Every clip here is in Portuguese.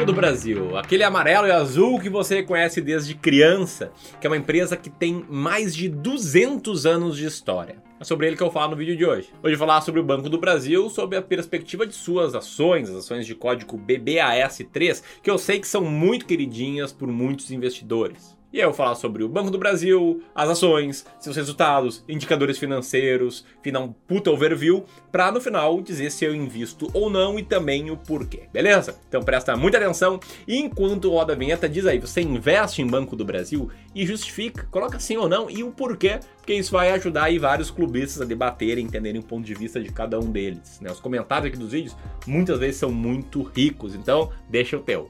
Banco do Brasil, aquele amarelo e azul que você conhece desde criança, que é uma empresa que tem mais de 200 anos de história. É sobre ele que eu falar no vídeo de hoje. Hoje eu vou falar sobre o Banco do Brasil, sobre a perspectiva de suas ações, as ações de código BBAS3, que eu sei que são muito queridinhas por muitos investidores. E aí eu vou falar sobre o Banco do Brasil, as ações, seus resultados, indicadores financeiros, final puta overview, para no final dizer se eu invisto ou não e também o porquê, beleza? Então presta muita atenção e enquanto roda a vinheta diz aí, você investe em Banco do Brasil e justifica, coloca sim ou não e o porquê, porque isso vai ajudar aí vários clubistas a debaterem, entenderem o ponto de vista de cada um deles. Né? Os comentários aqui dos vídeos muitas vezes são muito ricos, então deixa o teu.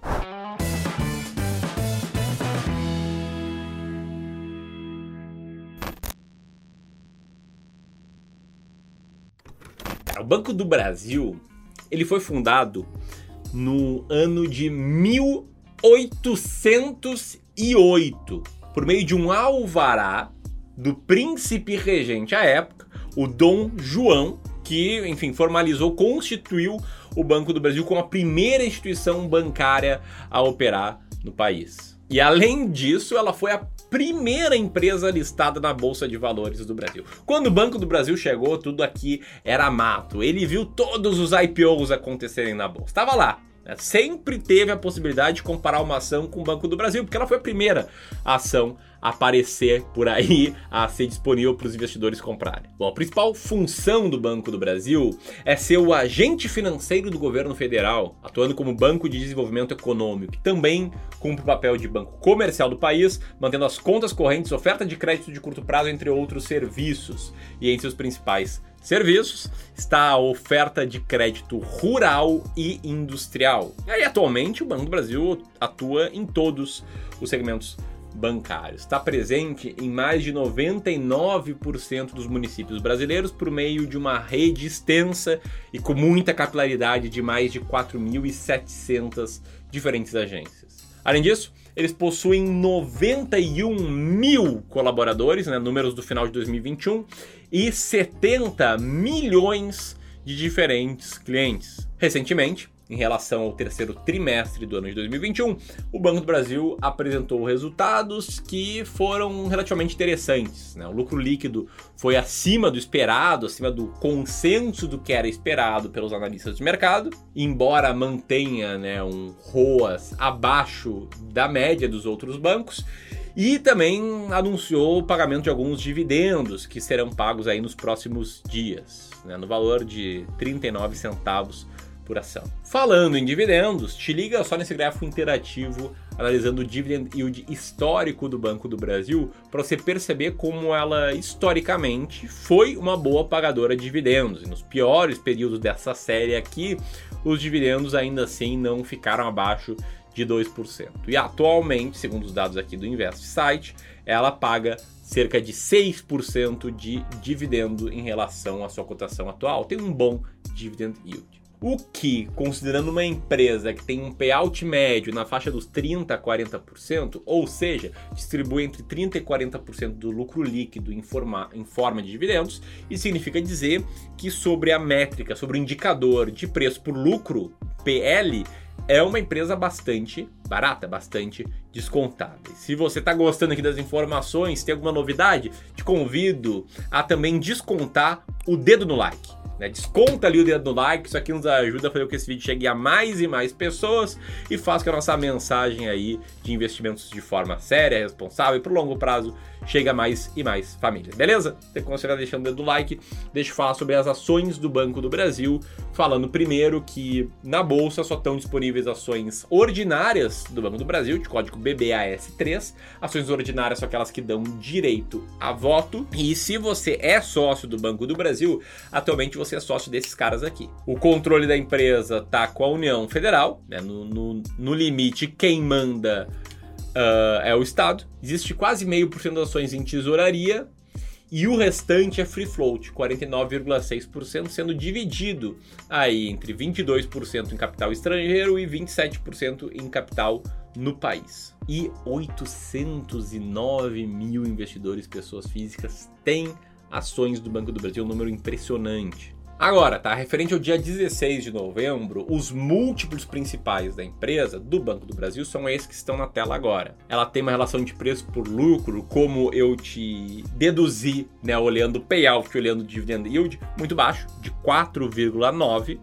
O Banco do Brasil, ele foi fundado no ano de 1808 por meio de um alvará do príncipe regente à época, o Dom João, que, enfim, formalizou, constituiu o Banco do Brasil como a primeira instituição bancária a operar no país. E além disso, ela foi a primeira empresa listada na Bolsa de Valores do Brasil. Quando o Banco do Brasil chegou, tudo aqui era mato. Ele viu todos os IPOs acontecerem na bolsa. Estava lá? Sempre teve a possibilidade de comparar uma ação com o Banco do Brasil, porque ela foi a primeira ação aparecer por aí, a ser disponível para os investidores comprarem. Bom, a principal função do Banco do Brasil é ser o agente financeiro do governo federal, atuando como banco de desenvolvimento econômico, que também cumpre o papel de banco comercial do país, mantendo as contas correntes, oferta de crédito de curto prazo, entre outros serviços. E entre os principais serviços está a oferta de crédito rural e industrial. E aí, atualmente, o Banco do Brasil atua em todos os segmentos bancários. Está presente em mais de 99% dos municípios brasileiros por meio de uma rede extensa e com muita capilaridade de mais de 4.700 diferentes agências. Além disso, eles possuem 91 mil colaboradores, né, números do final de 2021, e 70 milhões de diferentes clientes. Recentemente, em relação ao terceiro trimestre do ano de 2021, o Banco do Brasil apresentou resultados que foram relativamente interessantes. Né? O lucro líquido foi acima do esperado, acima do consenso do que era esperado pelos analistas de mercado, embora mantenha né, um ROAS abaixo da média dos outros bancos. E também anunciou o pagamento de alguns dividendos que serão pagos aí nos próximos dias, né, no valor de 39 centavos por ação. Falando em dividendos, te liga só nesse gráfico interativo analisando o dividend yield histórico do Banco do Brasil para você perceber como ela historicamente foi uma boa pagadora de dividendos. E nos piores períodos dessa série aqui, os dividendos ainda assim não ficaram abaixo de 2%. E atualmente, segundo os dados aqui do Invest Site, ela paga cerca de 6% de dividendo em relação à sua cotação atual. Tem um bom dividend yield. O que, considerando uma empresa que tem um payout médio na faixa dos 30 a 40%, ou seja, distribui entre 30 e 40% do lucro líquido em forma, em forma de dividendos, isso significa dizer que sobre a métrica, sobre o indicador de preço por lucro, PL, é uma empresa bastante barata, bastante descontada. E se você está gostando aqui das informações, tem alguma novidade, te convido a também descontar o dedo no like. Né? Desconta ali o dedo no like, isso aqui nos ajuda a fazer com que esse vídeo chegue a mais e mais pessoas e faça que a nossa mensagem aí de investimentos de forma séria, responsável e pro longo prazo chegue a mais e mais famílias, beleza? Você considera deixando o dedo no like, deixa eu falar sobre as ações do Banco do Brasil, falando primeiro que na bolsa só estão disponíveis ações ordinárias do Banco do Brasil, de código BBAS3. Ações ordinárias são aquelas que dão direito a voto. E se você é sócio do Banco do Brasil, atualmente você é sócio desses caras aqui. O controle da empresa tá com a União Federal, né? no, no, no limite, quem manda uh, é o Estado. Existe quase meio por cento ações em tesouraria e o restante é free float, 49,6%, sendo dividido aí entre 22% em capital estrangeiro e 27% em capital no país. E 809 mil investidores, pessoas físicas, têm ações do Banco do Brasil, um número impressionante. Agora, tá? Referente ao dia 16 de novembro, os múltiplos principais da empresa, do Banco do Brasil, são esses que estão na tela agora. Ela tem uma relação de preço por lucro, como eu te deduzi, né? Olhando o payout, olhando o dividend yield, muito baixo, de 4,9.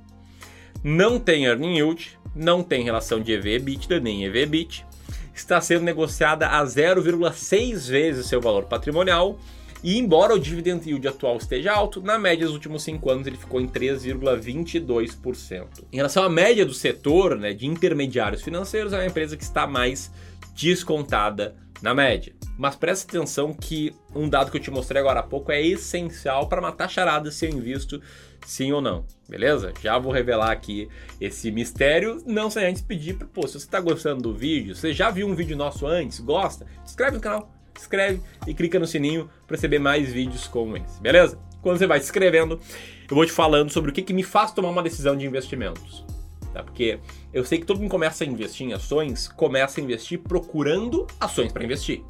Não tem earning yield, não tem relação de EV/EBITDA nem EV/EBIT. Está sendo negociada a 0,6 vezes seu valor patrimonial e embora o dividend yield atual esteja alto, na média dos últimos 5 anos ele ficou em 3,22%. Em relação à média do setor né, de intermediários financeiros, é uma empresa que está mais descontada na média. Mas preste atenção que um dado que eu te mostrei agora há pouco é essencial para matar charada se eu invisto sim ou não, beleza? Já vou revelar aqui esse mistério, não sem antes pedir, pô, se você está gostando do vídeo, você já viu um vídeo nosso antes, gosta, se inscreve no canal, inscreve e clica no sininho para receber mais vídeos como esse, beleza? Quando você vai se inscrevendo, eu vou te falando sobre o que, que me faz tomar uma decisão de investimentos. Tá? Porque eu sei que todo mundo começa a investir em ações, começa a investir procurando ações para investir.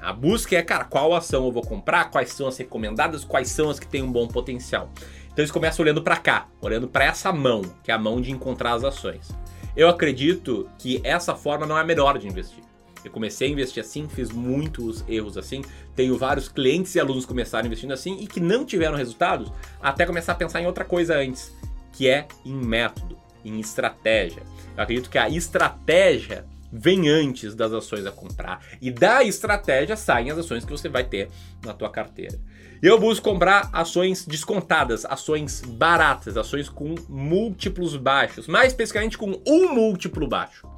A busca é, cara, qual ação eu vou comprar, quais são as recomendadas, quais são as que têm um bom potencial. Então eles começam olhando para cá, olhando para essa mão, que é a mão de encontrar as ações. Eu acredito que essa forma não é a melhor de investir. Eu comecei a investir assim, fiz muitos erros assim. Tenho vários clientes e alunos que começaram investindo assim e que não tiveram resultados até começar a pensar em outra coisa antes, que é em método, em estratégia. Eu acredito que a estratégia vem antes das ações a comprar e da estratégia saem as ações que você vai ter na tua carteira. Eu busco comprar ações descontadas, ações baratas, ações com múltiplos baixos, mais especificamente com um múltiplo baixo,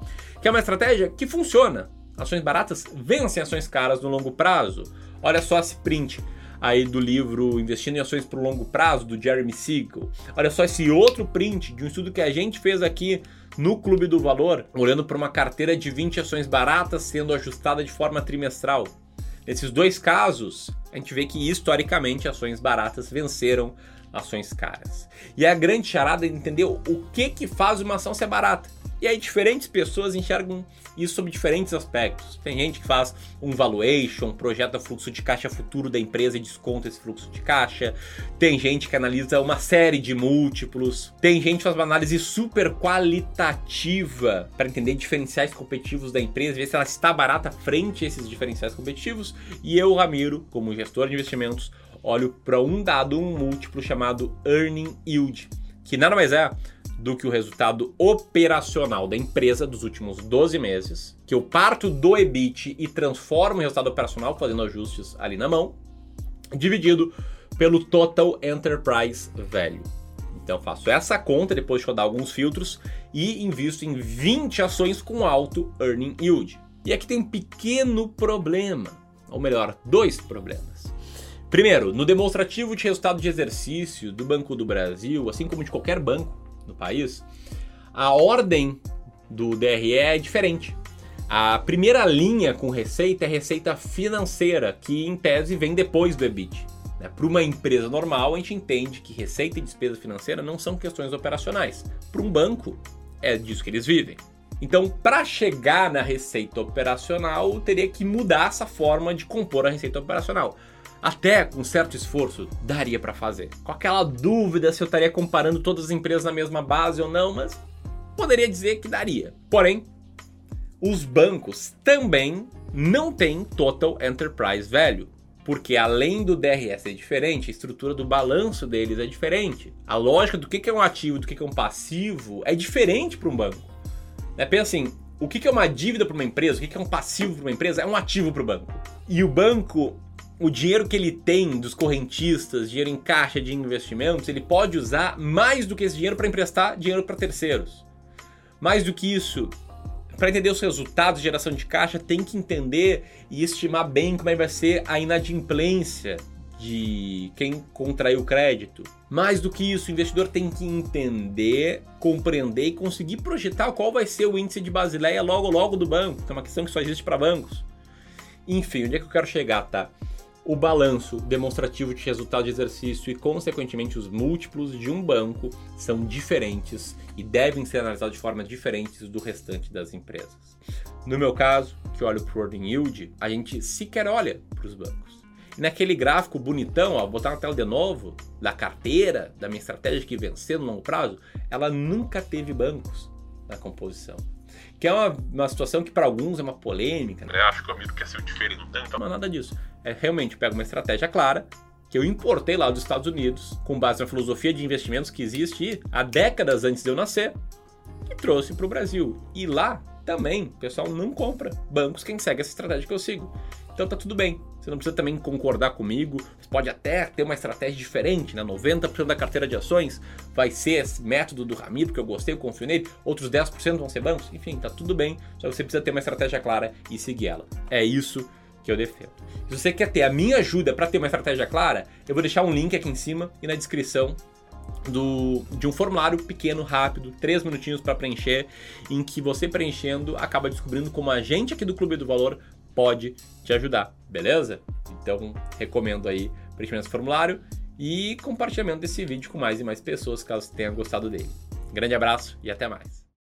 que é uma estratégia que funciona ações baratas vencem ações caras no longo prazo. Olha só esse print aí do livro Investindo em Ações para o Longo Prazo, do Jeremy Siegel. Olha só esse outro print de um estudo que a gente fez aqui no Clube do Valor, olhando para uma carteira de 20 ações baratas sendo ajustada de forma trimestral. Nesses dois casos, a gente vê que historicamente ações baratas venceram ações caras. E a grande charada é entender o que, que faz uma ação ser barata. E aí diferentes pessoas enxergam isso sob diferentes aspectos. Tem gente que faz um valuation, projeta fluxo de caixa futuro da empresa e desconta esse fluxo de caixa. Tem gente que analisa uma série de múltiplos. Tem gente que faz uma análise super qualitativa para entender diferenciais competitivos da empresa, ver se ela está barata frente a esses diferenciais competitivos. E eu, Ramiro, como gestor de investimentos, olho para um dado, um múltiplo chamado Earning Yield, que nada mais é do que o resultado operacional da empresa dos últimos 12 meses, que eu parto do EBIT e transformo em resultado operacional fazendo ajustes ali na mão, dividido pelo Total Enterprise Value. Então faço essa conta depois de rodar alguns filtros e invisto em 20 ações com alto earning yield. E aqui tem um pequeno problema, ou melhor, dois problemas. Primeiro, no demonstrativo de resultado de exercício do Banco do Brasil, assim como de qualquer banco, no país, a ordem do DRE é diferente. A primeira linha com receita é receita financeira, que em tese vem depois do EBIT. Né? Para uma empresa normal, a gente entende que receita e despesa financeira não são questões operacionais. Para um banco, é disso que eles vivem. Então, para chegar na receita operacional, teria que mudar essa forma de compor a receita operacional até com certo esforço daria para fazer. Com aquela dúvida se eu estaria comparando todas as empresas na mesma base ou não, mas poderia dizer que daria. Porém, os bancos também não têm Total Enterprise Value. Porque além do DRS ser diferente, a estrutura do balanço deles é diferente. A lógica do que é um ativo e do que é um passivo é diferente para um banco. Né? Pensa assim, o que é uma dívida para uma empresa, o que é um passivo para uma empresa, é um ativo para o banco. E o banco o dinheiro que ele tem dos correntistas, dinheiro em caixa de investimentos, ele pode usar mais do que esse dinheiro para emprestar dinheiro para terceiros. Mais do que isso, para entender os resultados de geração de caixa, tem que entender e estimar bem como é vai ser a inadimplência de quem contraiu o crédito. Mais do que isso, o investidor tem que entender, compreender e conseguir projetar qual vai ser o índice de Basileia logo logo do banco, que é uma questão que só existe para bancos. Enfim, onde é que eu quero chegar, tá? O balanço demonstrativo de resultado de exercício e, consequentemente, os múltiplos de um banco são diferentes e devem ser analisados de forma diferente do restante das empresas. No meu caso, que olho para o Earning Yield, a gente sequer olha para os bancos. E naquele gráfico bonitão, ó, botar na tela de novo, da carteira, da minha estratégia que vencer no longo prazo, ela nunca teve bancos na composição. Que é uma, uma situação que para alguns é uma polêmica. Né? Acho que o amigo quer ser o diferentão. Não é nada disso. É realmente pega uma estratégia clara, que eu importei lá dos Estados Unidos, com base na filosofia de investimentos que existe há décadas antes de eu nascer, e trouxe para o Brasil. E lá também o pessoal não compra bancos quem segue essa estratégia que eu sigo. Então tá tudo bem. Você não precisa também concordar comigo. Você pode até ter uma estratégia diferente, né? 90% da carteira de ações vai ser esse método do Ramiro, que eu gostei, eu confio nele. Outros 10% vão ser bancos. Enfim, tá tudo bem. Só você precisa ter uma estratégia clara e seguir ela. É isso que eu defendo. Se você quer ter a minha ajuda para ter uma estratégia clara, eu vou deixar um link aqui em cima e na descrição do, de um formulário pequeno, rápido, três minutinhos para preencher, em que você preenchendo acaba descobrindo como a gente aqui do Clube do Valor pode te ajudar, beleza? Então recomendo aí preenchimento desse formulário e compartilhamento desse vídeo com mais e mais pessoas caso tenha gostado dele. Grande abraço e até mais.